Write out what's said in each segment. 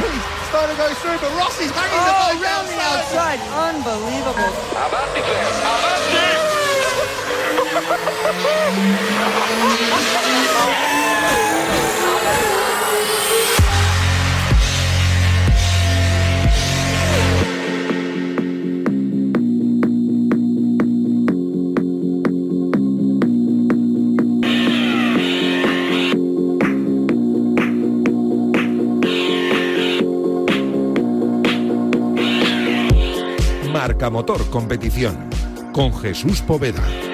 Reed starting to go through, but Ross is hanging oh, the ball oh, around the outside. Unbelievable. Avanti, about Avanti! Motor Competición con Jesús Poveda.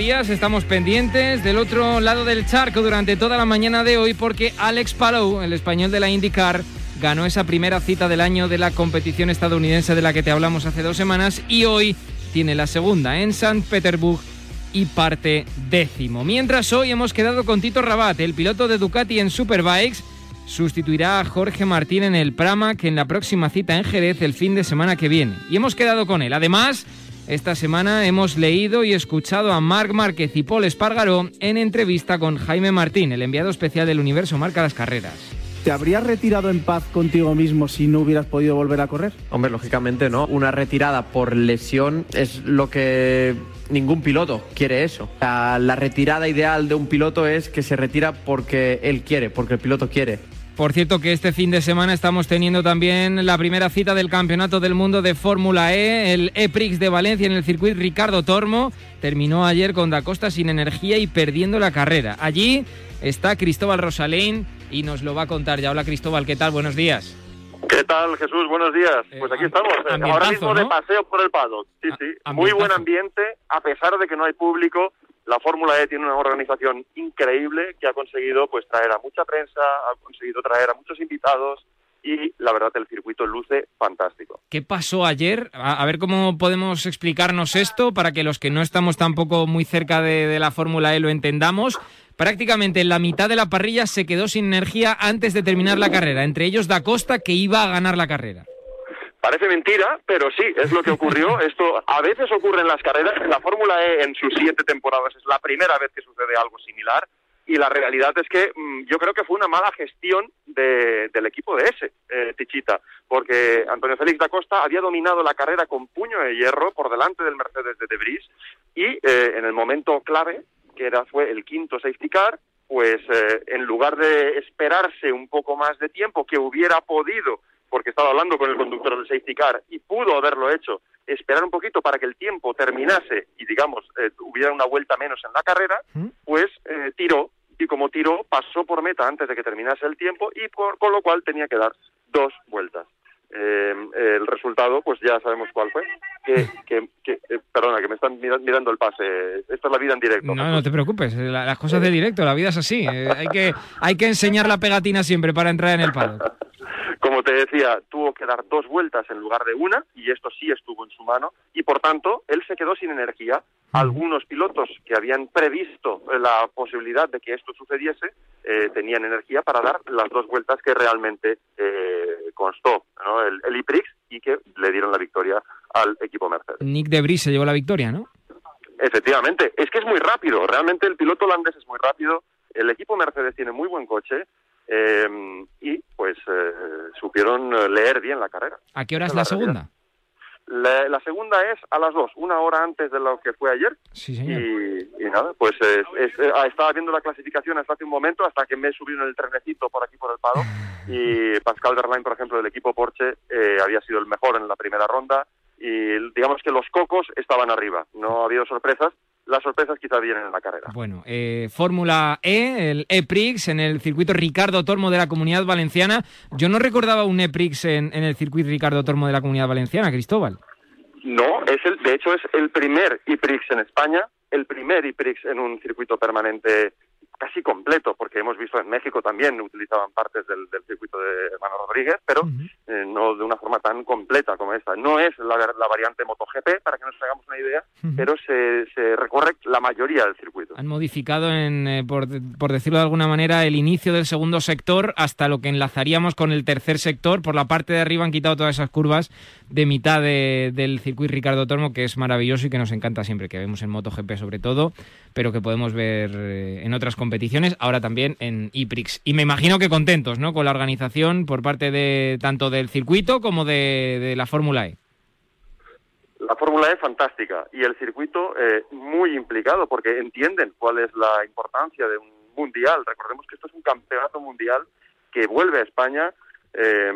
Días. Estamos pendientes del otro lado del charco durante toda la mañana de hoy porque Alex Palou, el español de la IndyCar, ganó esa primera cita del año de la competición estadounidense de la que te hablamos hace dos semanas y hoy tiene la segunda en San Petersburg y parte décimo. Mientras hoy hemos quedado con Tito Rabat, el piloto de Ducati en Superbikes, sustituirá a Jorge Martín en el Prama que en la próxima cita en Jerez el fin de semana que viene. Y hemos quedado con él. Además, esta semana hemos leído y escuchado a Marc Márquez y Paul Espargaró en entrevista con Jaime Martín, el enviado especial del Universo Marca las Carreras. ¿Te habrías retirado en paz contigo mismo si no hubieras podido volver a correr? Hombre, lógicamente no. Una retirada por lesión es lo que ningún piloto quiere eso. La, retirada ideal de un piloto es que se retira porque él quiere, porque el piloto quiere. Por cierto que este fin de semana estamos teniendo también la primera cita del Campeonato del Mundo de Fórmula E, el EPRIX de Valencia en el circuito Ricardo Tormo. Terminó ayer con Da Costa sin energía y perdiendo la carrera. Allí está Cristóbal Rosalén y nos lo va a contar ya. Hola Cristóbal, ¿qué tal? Buenos días. ¿Qué tal, Jesús? Buenos días. Eh, pues aquí estamos, eh, ahora mismo de paseo por el paddock. Sí, sí. Muy buen ambiente, a pesar de que no hay público la Fórmula E tiene una organización increíble que ha conseguido pues traer a mucha prensa, ha conseguido traer a muchos invitados y la verdad el circuito luce fantástico. ¿Qué pasó ayer? A, ver cómo podemos explicarnos esto para que los que no estamos tampoco muy cerca de, de la Fórmula E lo entendamos. Prácticamente la mitad de la parrilla se quedó sin energía antes de terminar la carrera, entre ellos Da Costa que iba a ganar la carrera. Parece mentira, pero sí, es lo que ocurrió. Esto a veces ocurre en las carreras. En la Fórmula E, en sus siete temporadas, es la primera vez que sucede algo similar. Y la realidad es que mm, yo creo que fue una mala gestión del equipo de ese, eh, Tichita, porque Antonio Félix da Costa había dominado la carrera con puño de hierro por delante del Mercedes de Debris y eh, en el momento clave, que era fue el quinto safety car, pues eh, en lugar de esperarse un poco más de tiempo que hubiera podido porque estaba hablando con el conductor del safety car y pudo haberlo hecho, esperar un poquito para que el tiempo terminase y, digamos, eh, hubiera una vuelta menos en la carrera, ¿Mm? pues eh, tiró y como tiró pasó por meta antes de que terminase el tiempo y por, con lo cual tenía que dar dos vueltas. Eh, el resultado, pues ya sabemos cuál fue. Que, que, perdona, que me están mirando el pase. Esto es la vida en directo. No, no te preocupes. las cosas de directo, la vida es así. hay, que, hay que enseñar la pegatina siempre para entrar en el palo. Como te decía, tuvo que dar dos vueltas en lugar de una, y esto sí estuvo en su mano, y por tanto, él se quedó sin energía. Algunos pilotos que habían previsto la posibilidad de que esto sucediese eh, tenían energía para dar las dos vueltas que realmente eh, constó el, el IPRIX y que le dieron la victoria al equipo Mercedes. Nick de se llevó la victoria, ¿no? Efectivamente, es que es muy rápido, realmente el piloto holandés es muy rápido, el equipo Mercedes tiene muy buen coche, eh, y pues eh, supieron eh, leer bien la carrera. ¿A qué hora es la, segunda? La, segunda es a las dos, una hora antes de lo que fue ayer. Sí, señor. Y, nada, pues ah, estaba viendo la clasificación hasta hace un momento, hasta que me subí en el trenecito por aquí por el pado. y Pascal Verlaine, por ejemplo, del equipo Porsche, había sido el mejor en la primera ronda. Y digamos que los cocos estaban arriba. No ha habido sorpresas, las sorpresas quizás vienen en la carrera. Bueno, eh, Fórmula E, el EPRIX en el circuito Ricardo Tormo de la Comunidad Valenciana. Yo no recordaba un EPRIX en, en el circuito Ricardo Tormo de la Comunidad Valenciana, Cristóbal. No, es el, de hecho es el primer EPRIX en España el primer IPRIX en un circuito permanente casi completo, porque hemos visto en México también utilizaban partes del, circuito de Hermano Rodríguez, pero eh, no de una forma tan completa como esta. No es la, variante MotoGP, para que nos hagamos una idea, pero se, se, recorre la mayoría del circuito. Han modificado, en, eh, por, por, decirlo de alguna manera, el inicio del segundo sector hasta lo que enlazaríamos con el tercer sector. Por la parte de arriba han quitado todas esas curvas de mitad del circuito Ricardo Tormo, que es maravilloso y que nos encanta siempre, que vemos en MotoGP sobre todo, pero que podemos ver eh, en otras competiciones, ahora también en IPRIX. Y me imagino que contentos, ¿no? Con la organización por parte de tanto del circuito como de, la Fórmula E. La Fórmula E fantástica y el circuito eh, muy implicado porque entienden cuál es la importancia de un mundial. Recordemos que esto es un campeonato mundial que vuelve a España eh,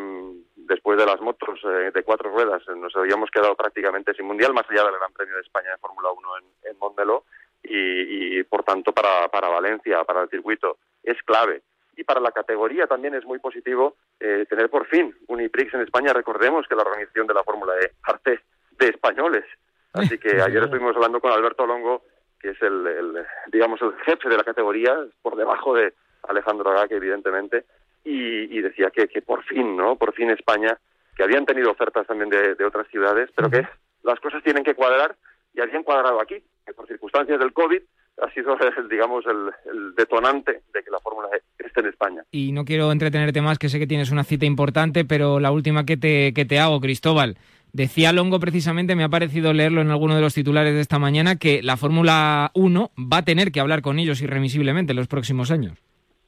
después de las motos eh, de cuatro ruedas. Nos habíamos quedado prácticamente sin mundial, más allá del Gran Premio de España de Fórmula 1 en, en Montmeló y, por tanto para, para Valencia, para el circuito, es clave. Y para la categoría también es muy positivo eh, tener por fin un IPRIX en España. Recordemos que la organización de la Fórmula E parte de españoles. Así que ayer estuvimos hablando con Alberto Longo, que es el, digamos el jefe de la categoría, por debajo de Alejandro Agaque, evidentemente, y, decía que, que, por fin, ¿no? Por fin España, que habían tenido ofertas también de, de otras ciudades, pero que las cosas tienen que cuadrar y habían cuadrado aquí que por circunstancias del COVID ha sido, digamos, el, detonante de que la Fórmula E esté en España. Y no quiero entretenerte más, que sé que tienes una cita importante, pero la última que te, que te hago, Cristóbal. Decía Longo precisamente, me ha parecido leerlo en alguno de los titulares de esta mañana, que la Fórmula 1 va a tener que hablar con ellos irremisiblemente en los próximos años.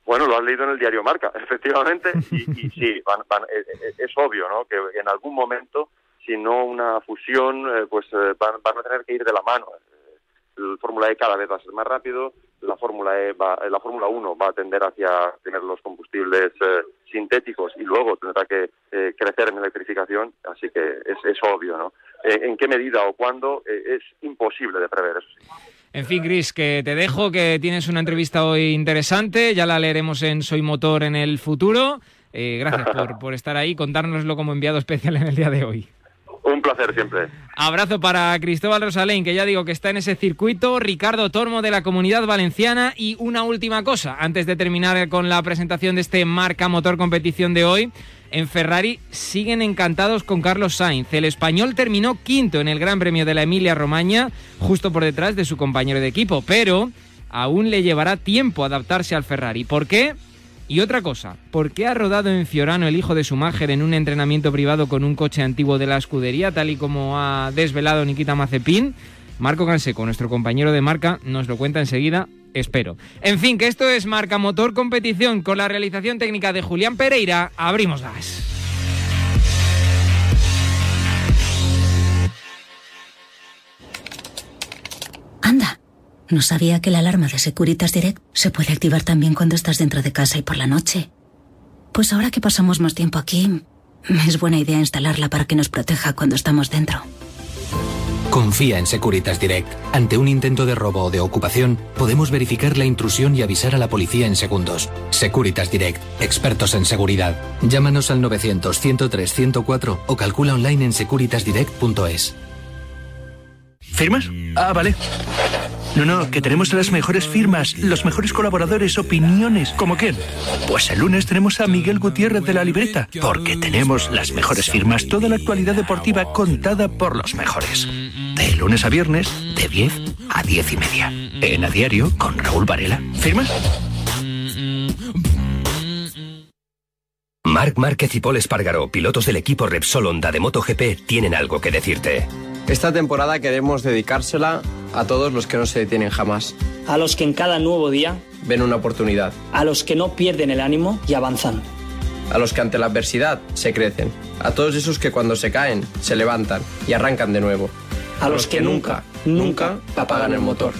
Bueno, lo has leído en el diario Marca, efectivamente, y, sí, eh, eh, es obvio, ¿no? Que en algún momento, si no una fusión, eh, pues van, van, a tener que ir de la mano el Fórmula E cada vez va a ser más rápido, la Fórmula E va, la Fórmula 1 va a tender hacia tener los combustibles eh, sintéticos y luego tendrá que eh, crecer en electrificación, así que es, es obvio, ¿no? Eh, en qué medida o cuándo es imposible de prever, eso sí. En fin, Gris, que te dejo, que tienes una entrevista hoy interesante, ya la leeremos en Soy Motor en el futuro. gracias por, por estar ahí, contárnoslo como enviado especial en el día de hoy. Siempre. Abrazo para Cristóbal Rosalén, que ya digo que está en ese circuito, Ricardo Tormo de la Comunidad Valenciana y una última cosa, antes de terminar con la presentación de este marca motor competición de hoy. En Ferrari siguen encantados con Carlos Sainz. El español terminó quinto en el Gran Premio de la Emilia Romagna, justo por detrás de su compañero de equipo, pero aún le llevará tiempo adaptarse al Ferrari. ¿Por qué? Y otra cosa, ¿por qué ha rodado en Fiorano el hijo de su máger en un entrenamiento privado con un coche antiguo de la escudería, tal y como ha desvelado Nikita Mazepin? Marco Canseco, nuestro compañero de marca, nos lo cuenta enseguida, espero. En fin, que esto es Marca Motor Competición con la realización técnica de Julián Pereira. Abrimos gas. Anda. No sabía que la alarma de Securitas Direct se puede activar también cuando estás dentro de casa y por la noche. Pues ahora que pasamos más tiempo aquí, es buena idea instalarla para que nos proteja cuando estamos dentro. Confía en Securitas Direct. Ante un intento de robo o de ocupación, podemos verificar la intrusión y avisar a la policía en segundos. Securitas Direct, expertos en seguridad. Llámanos al 900 103 104 o calcula online en securitasdirect.es. ¿Firmas? Ah, vale. No, no, que tenemos las mejores firmas, los mejores colaboradores, opiniones. ¿Como quién? Pues el lunes tenemos a Miguel Gutiérrez de la libreta, porque tenemos las mejores firmas, toda la actualidad deportiva contada por los mejores. De lunes a viernes, de 10 a 10 y media. En A Diario, con Raúl Varela. ¿Firmas? Marc Márquez y Paul Espargaro, pilotos del equipo Repsol Honda de MotoGP, tienen algo que decirte. Esta temporada queremos dedicársela a todos los que no se detienen jamás. A los que en cada nuevo día ven una oportunidad. A los que no pierden el ánimo y avanzan. A los que ante la adversidad se crecen. A todos esos que cuando se caen se levantan y arrancan de nuevo. A, los, que, nunca, nunca apagan el motor.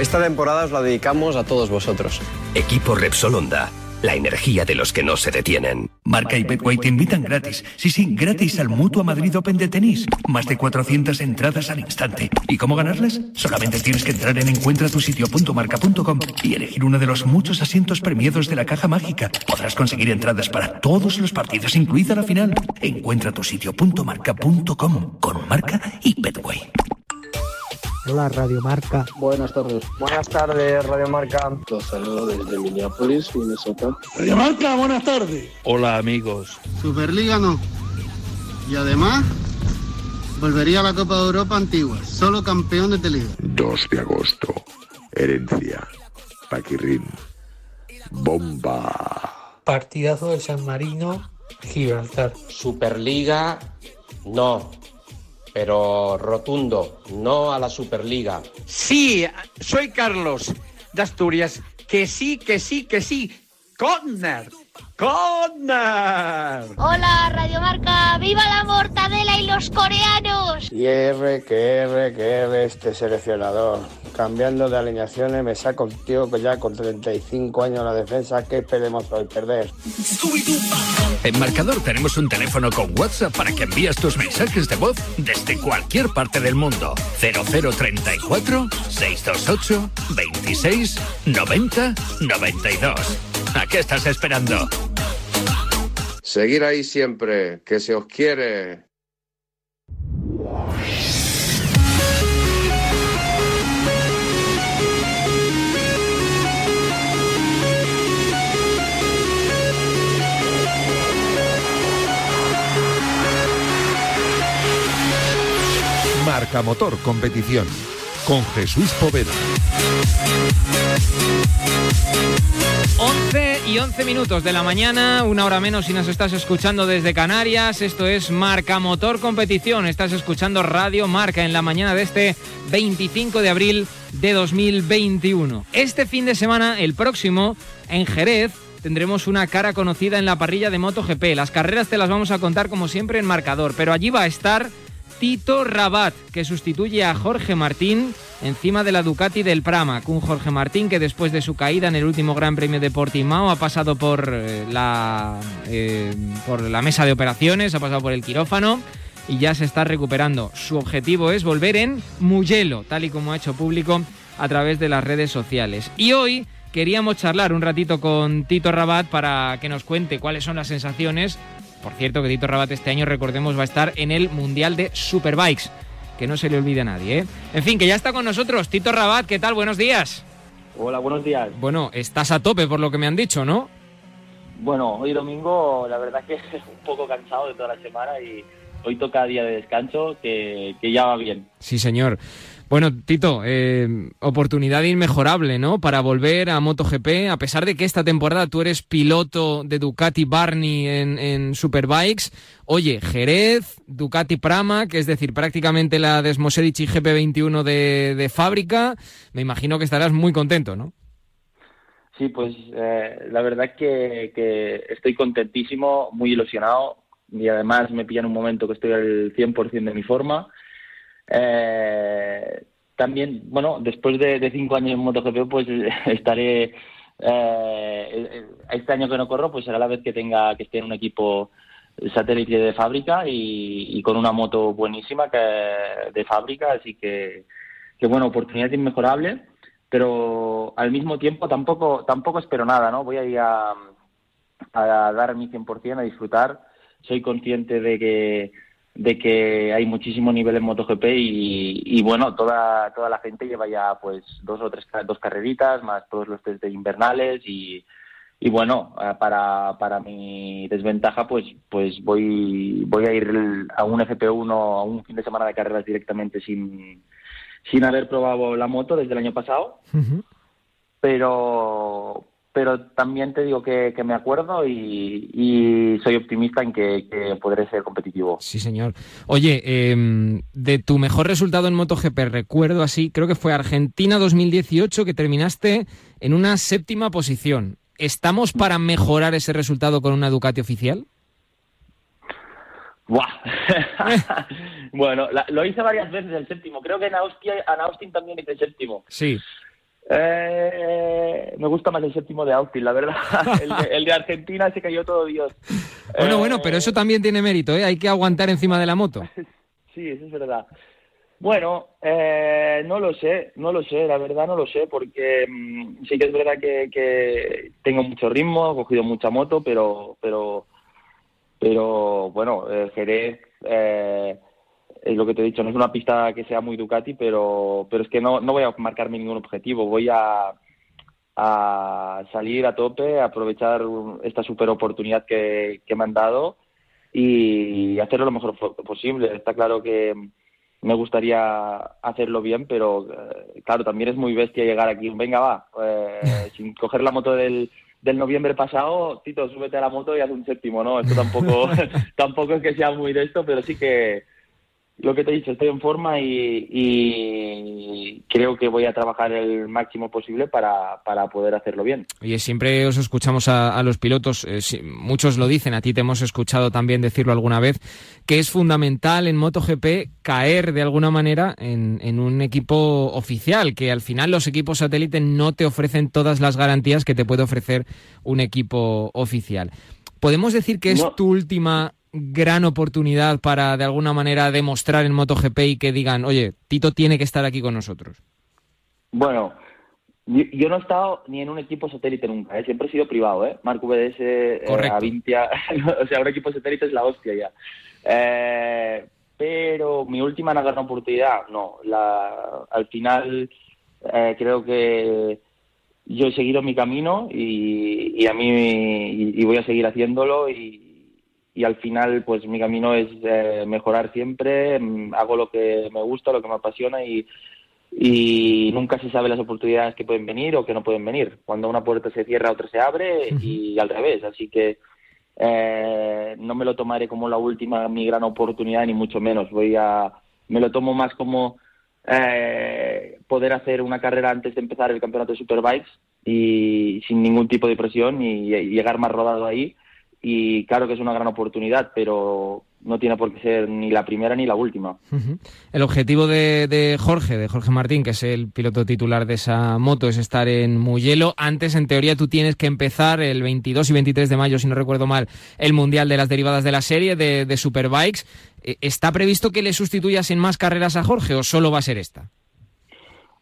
Esta temporada os la dedicamos a todos vosotros. Equipo Repsol Honda la energía de los que no se detienen. Marca y Betway te invitan gratis. Sí, sí, gratis al Mutua Madrid Open de tenis. Más de 400 entradas al instante. ¿Y cómo ganarlas? Solamente tienes que entrar en encuentratusitio.marca.com y elegir uno de los muchos asientos premiados de la caja mágica. Podrás conseguir entradas para todos los partidos, incluida la final. Encuentratusitio.marca.com con Marca y Betway. Hola, Radio Marca. Buenas tardes. Buenas tardes, Radio Marca. Los saludo desde Minneapolis, Minnesota. Radio Marca, buenas tardes. Hola, amigos. Superliga no. Y además, volvería a la Copa de Europa antigua. Solo campeón de Liga. 2 de agosto. Herencia. Paquirrín. Bomba. Partidazo de San Marino, Gibraltar. Superliga, no. Pero rotundo, no a la Superliga. Sí, soy Carlos de Asturias. Que sí, que sí, que sí. Conner. Conner. Hola, Radio Marca. ¡Viva la mortadela y los coreanos! Y R, que R, que R este seleccionador. Cambiando de alineaciones me saco un tío que ya con 35 años en la defensa. ¿Qué esperemos hoy perder? En Marcador tenemos un teléfono con WhatsApp para que envíes tus mensajes de voz desde cualquier parte del mundo. 0034 628 26 90 92. ¿A qué estás esperando? Seguir ahí siempre, que se os quiere. Marca Motor Competición con Jesús Poveda. 11 y 11 minutos de la mañana, una hora menos si nos estás escuchando desde Canarias. Esto es Marca Motor Competición. Estás escuchando Radio Marca en la mañana de este 25 de abril de 2021. Este fin de semana, el próximo, en Jerez, tendremos una cara conocida en la parrilla de MotoGP. Las carreras te las vamos a contar como siempre en marcador, pero allí va a estar Tito Rabat, que sustituye a Jorge Martín encima de la Ducati del Pramac. Un Jorge Martín que después de su caída en el último Gran Premio de Portimao ha pasado por, eh, la, eh, por la mesa de operaciones, ha pasado por el quirófano y ya se está recuperando. Su objetivo es volver en Mugello, tal y como ha hecho público a través de las redes sociales. Y hoy queríamos charlar un ratito con Tito Rabat para que nos cuente cuáles son las sensaciones por cierto, que Tito Rabat este año, recordemos, va a estar en el Mundial de Superbikes. Que no se le olvide a nadie, ¿eh? En fin, que ya está con nosotros. Tito Rabat, ¿qué tal? Buenos días. Hola, buenos días. Bueno, estás a tope por lo que me han dicho, ¿no? Bueno, hoy domingo, la verdad que un poco cansado de toda la semana y hoy toca día de descanso, que, que ya va bien. Sí, señor. Bueno, Tito, eh, oportunidad inmejorable, ¿no? Para volver a MotoGP, a pesar de que esta temporada tú eres piloto de Ducati Barney en, Superbikes. Oye, Jerez, Ducati Pramac, es decir, prácticamente la Desmosedici GP21 de, de fábrica. Me imagino que estarás muy contento, ¿no? Sí, pues eh, la verdad que, que estoy contentísimo, muy ilusionado y además me pilla en un momento que estoy al 100% de mi forma. Eh, también, bueno, después de, cinco años en MotoGP, pues estaré. Eh, este año que no corro, pues será la vez que tenga que esté en un equipo satélite de fábrica y, con una moto buenísima que de fábrica, así que, que bueno, oportunidad inmejorable, pero al mismo tiempo tampoco tampoco espero nada, ¿no? Voy a ir a, dar mi 100%, a disfrutar. Soy consciente de que de que hay muchísimo nivel en MotoGP y, y, bueno, toda, toda la gente lleva ya pues dos o tres dos carreritas, más todos los test de invernales y, y bueno, eh, para, para mi desventaja pues pues voy voy a ir a un FP1 a un fin de semana de carreras directamente sin, sin haber probado la moto desde el año pasado. Pero pero también te digo que, me acuerdo y, soy optimista en que, podré ser competitivo. Sí, señor. Oye, em, de tu mejor resultado en MotoGP, recuerdo así, creo que fue Argentina 2018, que terminaste en una séptima posición. ¿Estamos para mejorar ese resultado con una Ducati oficial? Buah. bueno, lo hice varias veces el séptimo. Creo que en Austin, en Austin también hice séptimo. Sí. Eh, me gusta más el séptimo de Austin, la verdad. El de, Argentina se cayó todo Dios. Bueno, bueno, pero eso también tiene mérito, ¿eh? Hay que aguantar encima de la moto. Sí, eso es verdad. Bueno, eh, no lo sé, no lo sé, la verdad no lo sé, porque mm, sí que es verdad que, tengo mucho ritmo, he cogido mucha moto, pero, pero, pero bueno, Jerez, eh, es lo que te he dicho, no es una pista que sea muy Ducati, pero, pero es que no, no voy a marcarme ningún objetivo, voy a, a salir a tope, a aprovechar esta super oportunidad que, que me han dado y hacerlo lo mejor posible. Está claro que me gustaría hacerlo bien, pero eh, claro, también es muy bestia llegar aquí, venga va, eh, sin coger la moto del, del noviembre pasado, Tito, súbete a la moto y haz un séptimo, ¿no? Esto tampoco, tampoco es que sea muy de esto, pero sí que lo que te he dicho, estoy en forma y, y creo que voy a trabajar el máximo posible para, para poder hacerlo bien. Oye, siempre os escuchamos a, a los pilotos, eh, si, muchos lo dicen, a ti te hemos escuchado también decirlo alguna vez, que es fundamental en MotoGP caer de alguna manera en, en un equipo oficial, que al final los equipos satélite no te ofrecen todas las garantías que te puede ofrecer un equipo oficial. ¿Podemos decir que es No. tu última gran oportunidad para de alguna manera demostrar en MotoGP y que digan, oye, Tito tiene que estar aquí con nosotros? Bueno, yo, yo no he estado ni en un equipo satélite nunca, ¿eh? siempre he sido privado, ¿eh? Marco VDS, eh. Avintia, o sea, un equipo satélite es la hostia ya. Eh, pero mi última gran oportunidad, no. La, al final eh, creo que yo he seguido mi camino y, y a mí y, y voy a seguir haciéndolo y, y al final pues mi camino es eh, mejorar siempre, mm, hago lo que me gusta, lo que me apasiona y, y nunca se sabe las oportunidades que pueden venir o que no pueden venir. Cuando una puerta se cierra, otra se abre y al revés. Así que eh, no me lo tomaré como la última, mi gran oportunidad, ni mucho menos. Voy a, me lo tomo más como eh, poder hacer una carrera antes de empezar el campeonato de Superbikes y sin ningún tipo de presión y, y llegar más rodado ahí. Y claro que es una gran oportunidad, pero no tiene por qué ser ni la primera ni la última. El objetivo de, de Jorge, de Jorge Martín, que es el piloto titular de esa moto, es estar en Mugello. Antes, en teoría, tú tienes que empezar el 22 y 23 de mayo, si no recuerdo mal, el Mundial de las Derivadas de la serie de, de Superbikes. Eh, ¿Está previsto que le sustituyas en más carreras a Jorge o solo va a ser esta?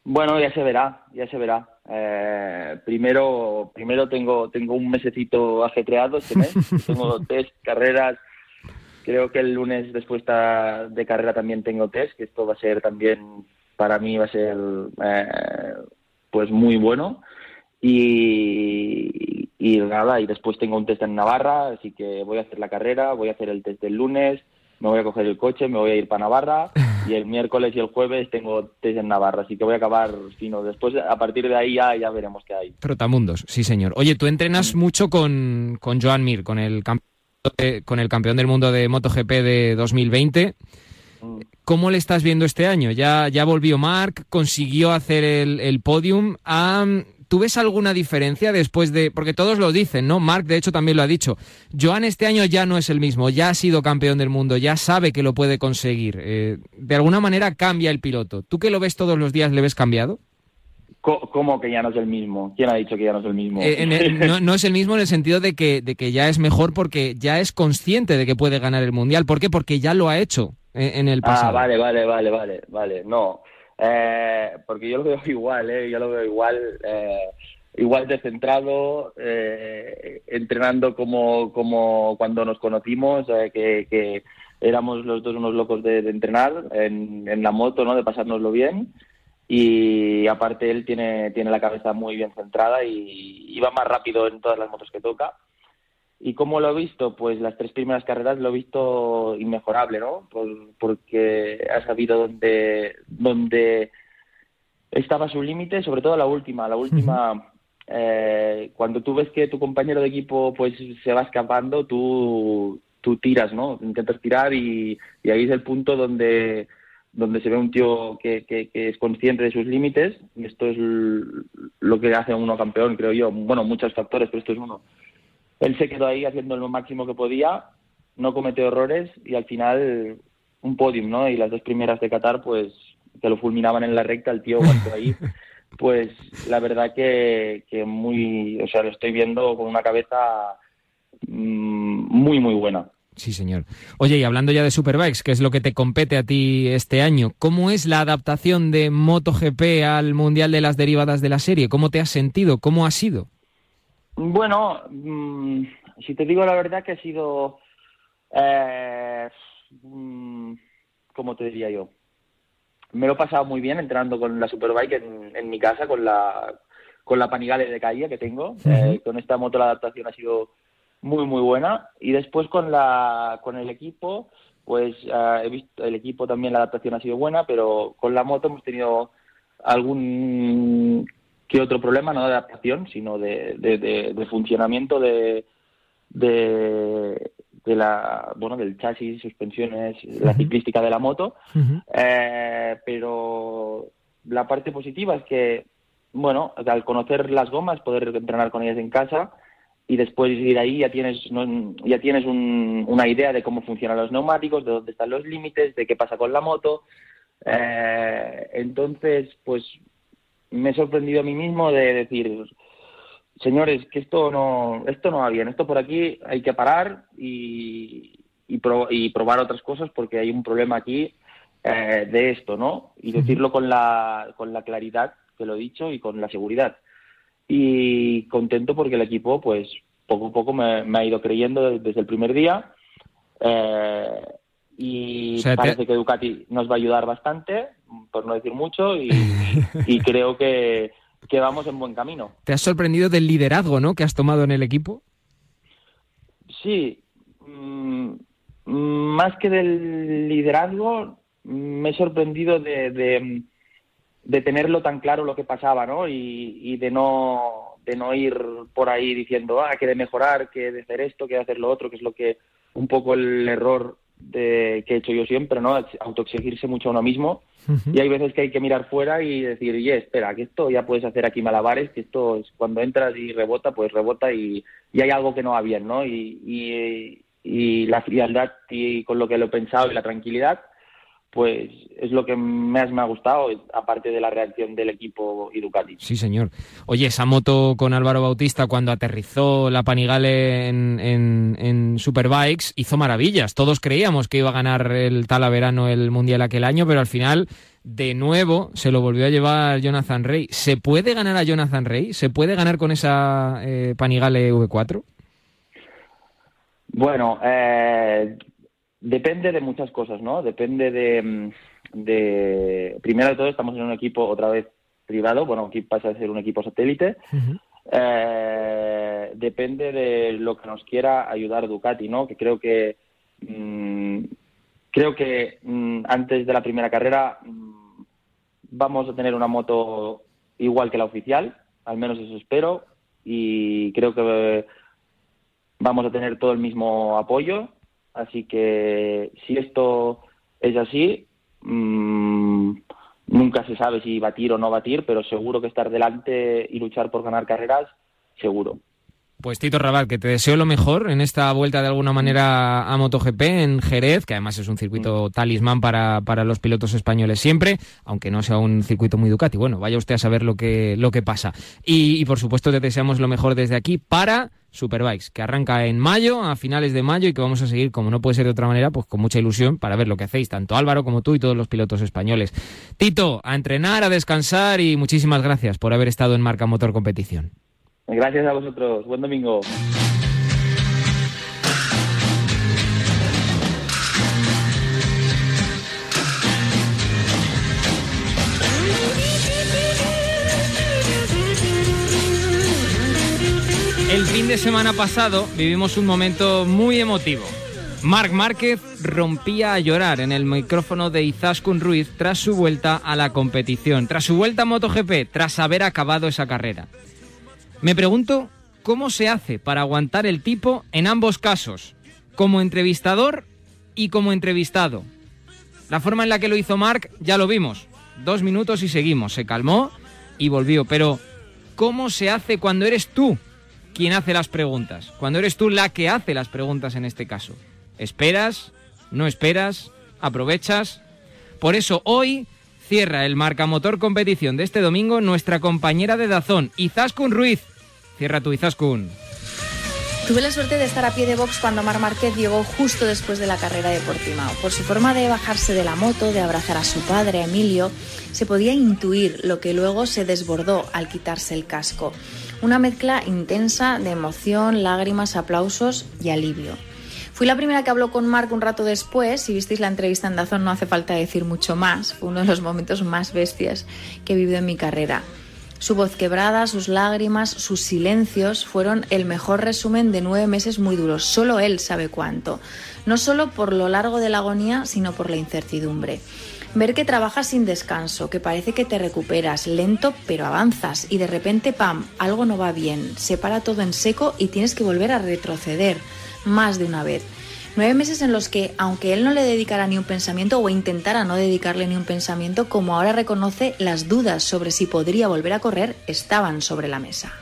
Bueno, ya se verá, ya se verá. Eh, primero, primero tengo, tengo un mesecito ajetreado este mes. tengo test, carreras. Creo que el lunes después de carrera también tengo test, que esto va a ser también, para mí va a ser eh, pues muy bueno. Y, y nada, y después tengo un test en Navarra, así que voy a hacer la carrera, voy a hacer el test del lunes, me voy a coger el coche, me voy a ir para Navarra y el miércoles y el jueves tengo test en Navarra, así que voy a acabar fino. Después, a partir de ahí ya, ya veremos qué hay. Trotamundos, sí señor. Oye, tú entrenas mucho con, con Joan Mir, con el, campeón de- con el campeón del mundo de MotoGP de 2020. ¿Cómo le estás viendo este año? Ya, ya volvió Mark, consiguió hacer el, el podium. Ah, ¿Tú ves alguna diferencia después de.? Porque todos lo dicen, ¿no? Mark, de hecho, también lo ha dicho. Joan este año ya no es el mismo, ya ha sido campeón del mundo, ya sabe que lo puede conseguir. Eh, de alguna manera cambia el piloto. ¿Tú que lo ves todos los días, le ves cambiado? ¿Cómo que ya no es el mismo? ¿Quién ha dicho que ya no es el mismo? Eh, el- no, no es el mismo en el sentido de que, de que ya es mejor porque ya es consciente de que puede ganar el mundial. ¿Por qué? Porque ya lo ha hecho en, en el pasado. Ah, vale, vale, vale, vale, vale. No, eh, porque yo lo veo igual, ¿eh? Yo lo veo igual, eh, igual de centrado, eh, entrenando como, como cuando nos conocimos, eh, que, que éramos los dos unos locos de, entrenar en, en la moto, ¿no? De pasárnoslo bien. Y aparte él tiene, tiene la cabeza muy bien centrada y, y va más rápido en todas las motos que toca. ¿Y cómo lo he visto? Pues las tres primeras carreras lo he visto inmejorable, ¿no? Por- porque ha sabido dónde, dónde estaba su límite, sobre todo la última. La última, eh, cuando tú ves que tu compañero de equipo pues se va escapando, tú, tú tiras, ¿no? Intentas tirar y, y ahí es el punto donde, donde se ve un tío que, que, que es consciente de sus límites y esto es lo que hace a uno campeón, creo yo. Bueno, muchos factores, pero esto es uno él se quedó ahí haciendo lo máximo que podía, no cometió errores y al final un podium, ¿no? Y las dos primeras de Qatar, pues, que lo fulminaban en la recta, el tío aguantó ahí. Pues la verdad que, que muy, o sea, lo estoy viendo con una cabeza mm, muy, muy buena. Sí, señor. Oye, y hablando ya de Superbikes, que es lo que te compete a ti este año, ¿cómo es la adaptación de MotoGP al Mundial de las Derivadas de la serie? ¿Cómo te has sentido? ¿Cómo ha sido? Bueno, mm, si te digo la verdad que ha sido eh, mm, ¿cómo te diría yo? Me lo he pasado muy bien entrenando con la Superbike en, en mi casa, con la, con la Panigale de calle que tengo. Eh, con esta moto la adaptación ha sido muy, muy buena. Y después con, la, con el equipo, pues eh, he visto el equipo también la adaptación ha sido buena, pero con la moto hemos tenido algún que otro problema, no de adaptación, sino de, de, de- de funcionamiento de, de, de la, bueno, del chasis, suspensiones, la ciclística de la moto. Eh, pero la parte positiva es que, bueno, al conocer las gomas, poder entrenar con ellas en casa y después ir ahí ya tienes, no- ya tienes un- una idea de cómo funcionan los neumáticos, de dónde están los límites, de qué pasa con la moto. Eh, entonces, pues me he sorprendido a mí mismo de decir, señores, que esto no, esto no va bien, esto por aquí hay que parar y, y, pro- y probar otras cosas porque hay un problema aquí eh, de esto, ¿no? Y decirlo con la, con la claridad que lo he dicho y con la seguridad. Y contento porque el equipo, pues, poco a poco me, me ha ido creyendo desde el primer día. Eh, y O sea, te- parece que Ducati nos va a ayudar bastante, por no decir mucho, y, y creo que, que vamos en buen camino. ¿Te has sorprendido del liderazgo, ¿no? Que has tomado en el equipo. Sí, mm, más que del liderazgo, me he sorprendido de, de, de tenerlo tan claro lo que pasaba, ¿no? Y, y de no de no ir por ahí diciendo, ah, que de mejorar, que de hacer esto, que de hacer lo otro, que es lo que un poco el error de, que he hecho yo siempre, ¿no? Autoexigirse mucho a uno mismo. Y hay veces que hay que mirar fuera y decir, oye, espera, que esto ya puedes hacer aquí malabares, que esto es cuando entras y rebota, pues rebota y, y hay algo que no va bien, ¿no? Y, y, y la frialdad y con lo que lo he pensado y la tranquilidad, pues es lo que más me ha gustado, aparte de la reacción del equipo y Ducati. Sí, señor. Oye, esa moto con Álvaro Bautista cuando aterrizó la Panigale en, en, en Superbikes hizo maravillas. Todos creíamos que iba a ganar el Talaverano el Mundial aquel año, pero al final, de nuevo, se lo volvió a llevar Jonathan Rey. ¿Se puede ganar a Jonathan Rey? ¿Se puede ganar con esa eh, Panigale V4? Bueno, eh, depende de muchas cosas, ¿no? Depende de, mm, de... Primero de todo, estamos en un equipo otra vez privado, bueno, aquí pasa a ser un equipo satélite. Eh, depende de lo que nos quiera ayudar Ducati, ¿no? Que creo que mm, creo que mm, antes de la primera carrera vamos a tener una moto igual que la oficial, al menos eso espero, y creo que vamos a tener todo el mismo apoyo. Así que si esto es así, mm, nunca se sabe si batir o no batir, pero seguro que estar delante y luchar por ganar carreras, seguro. Pues Tito Rabat, que te deseo lo mejor en esta vuelta de alguna manera a MotoGP en Jerez, que además es un circuito talismán para, para los pilotos españoles siempre, aunque no sea un circuito muy Ducati. Bueno, vaya usted a saber lo que, lo que pasa. Y, y, por supuesto te deseamos lo mejor desde aquí para Superbikes, que arranca en mayo, a finales de mayo, y que vamos a seguir, como no puede ser de otra manera, pues con mucha ilusión para ver lo que hacéis, tanto Álvaro como tú y todos los pilotos españoles. Tito, a entrenar, a descansar y muchísimas gracias por haber estado en Marca Motor Competición. Gracias a vosotros. Buen domingo. El fin de semana pasado vivimos un momento muy emotivo. Marc Márquez rompía a llorar en el micrófono de Izaskun Ruiz tras su vuelta a la competición, tras su vuelta a MotoGP, tras haber acabado esa carrera. Me pregunto cómo se hace para aguantar el tipo en ambos casos, como entrevistador y como entrevistado. La forma en la que lo hizo Marc ya lo vimos. Dos minutos y seguimos. Se calmó y volvió. Pero, ¿cómo se hace cuando eres tú quien hace las preguntas? Cuando eres tú la que hace las preguntas en este caso. ¿Esperas? ¿No esperas? ¿Aprovechas? Por eso hoy cierra el marcamotor competición de este domingo nuestra compañera de Dazón, Izaskun Ruiz. Cierra tu Izaskun. Tuve la suerte de estar a pie de box cuando Mar Márquez llegó justo después de la carrera de Portimao. Por su forma de bajarse de la moto, de abrazar a su padre, Emilio, se podía intuir lo que luego se desbordó al quitarse el casco. Una mezcla intensa de emoción, lágrimas, aplausos y alivio. Fui la primera que habló con Mark un rato después. Si visteis la entrevista en Dazón, no hace falta decir mucho más. Fue uno de los momentos más bestias que he vivido en mi carrera. Su voz quebrada, sus lágrimas, sus silencios fueron el mejor resumen de nueve meses muy duros. Solo él sabe cuánto. No solo por lo largo de la agonía, sino por la incertidumbre. Ver que trabajas sin descanso, que parece que te recuperas, lento pero avanzas y de repente, pam, algo no va bien, se para todo en seco y tienes que volver a retroceder más de una vez. Nueve meses en los que, aunque él no le dedicara ni un pensamiento o intentara no dedicarle ni un pensamiento, como ahora reconoce, las dudas sobre si podría volver a correr estaban sobre la mesa.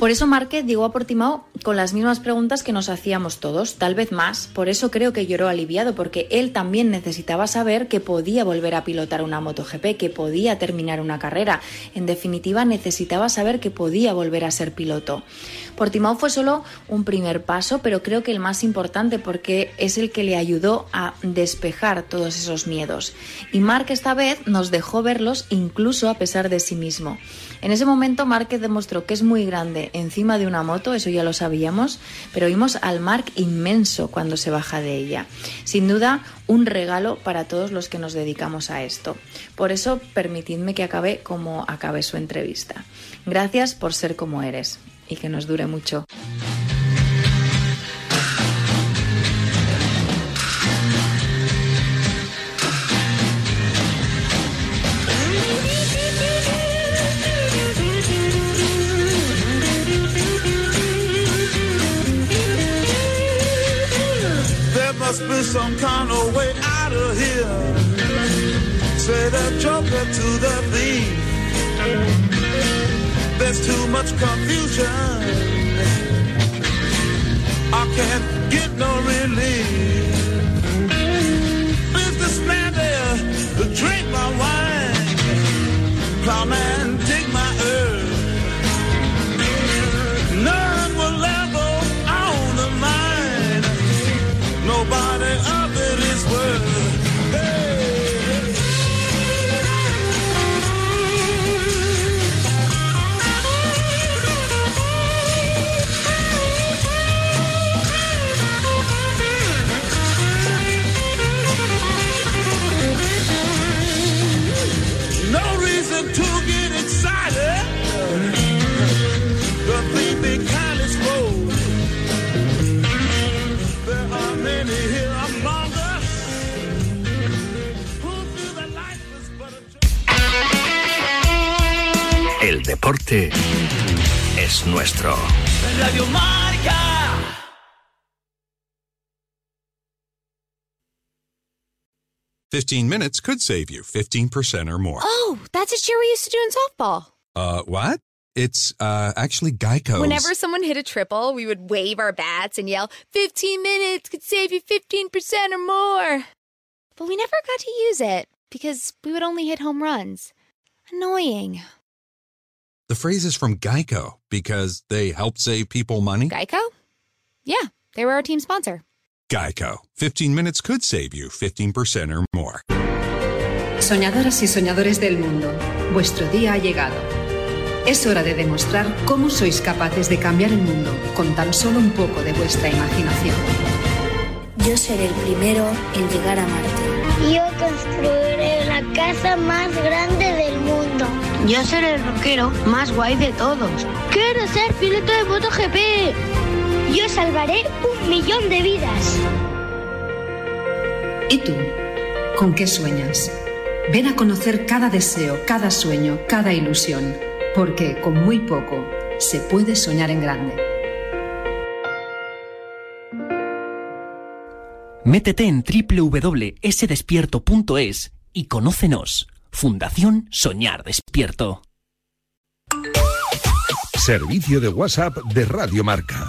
Por eso Márquez llegó a Portimao con las mismas preguntas que nos hacíamos todos, tal vez más. Por eso creo que lloró aliviado, porque él también necesitaba saber que podía volver a pilotar una MotoGP, que podía terminar una carrera. En definitiva, necesitaba saber que podía volver a ser piloto. Portimao fue solo un primer paso, pero creo que el más importante porque es el que le ayudó a despejar todos esos miedos. Y Mark esta vez nos dejó verlos incluso a pesar de sí mismo. En ese momento Márquez demostró que es muy grande encima de una moto, eso ya lo sabíamos, pero vimos al Mark inmenso cuando se baja de ella. Sin duda, un regalo para todos los que nos dedicamos a esto. Por eso, permitidme que acabe como acabe su entrevista. Gracias por ser como eres y que nos dure mucho. There's too much confusion. I can't get no relief. 15 minutes could save you 15% or more. Oh, that's a cheer we used to do in softball. Uh, what? It's uh, actually Geico. Whenever someone hit a triple, we would wave our bats and yell, 15 minutes could save you 15% or more. But we never got to use it because we would only hit home runs. Annoying. The phrase is from Geico because they help save people money. Geico? Yeah, they were our team sponsor. Geico. 15 minutes could save you 15% or more. Soñadoras y soñadores del mundo, vuestro día ha llegado. Es hora de demostrar cómo sois capaces de cambiar el mundo con tan solo un poco de vuestra imaginación. Yo seré el primero en llegar a Marte. Yo construiré la casa más grande del mundo. Yo seré el rockero más guay de todos. Quiero ser piloto de MotoGP. Yo salvaré un millón de vidas. ¿Y tú? ¿Con qué sueñas? Ven a conocer cada deseo, cada sueño, cada ilusión, porque con muy poco se puede soñar en grande. Métete en www.sdespierto.es y conócenos. Fundación Soñar Despierto. Servicio de WhatsApp de Radio Marca.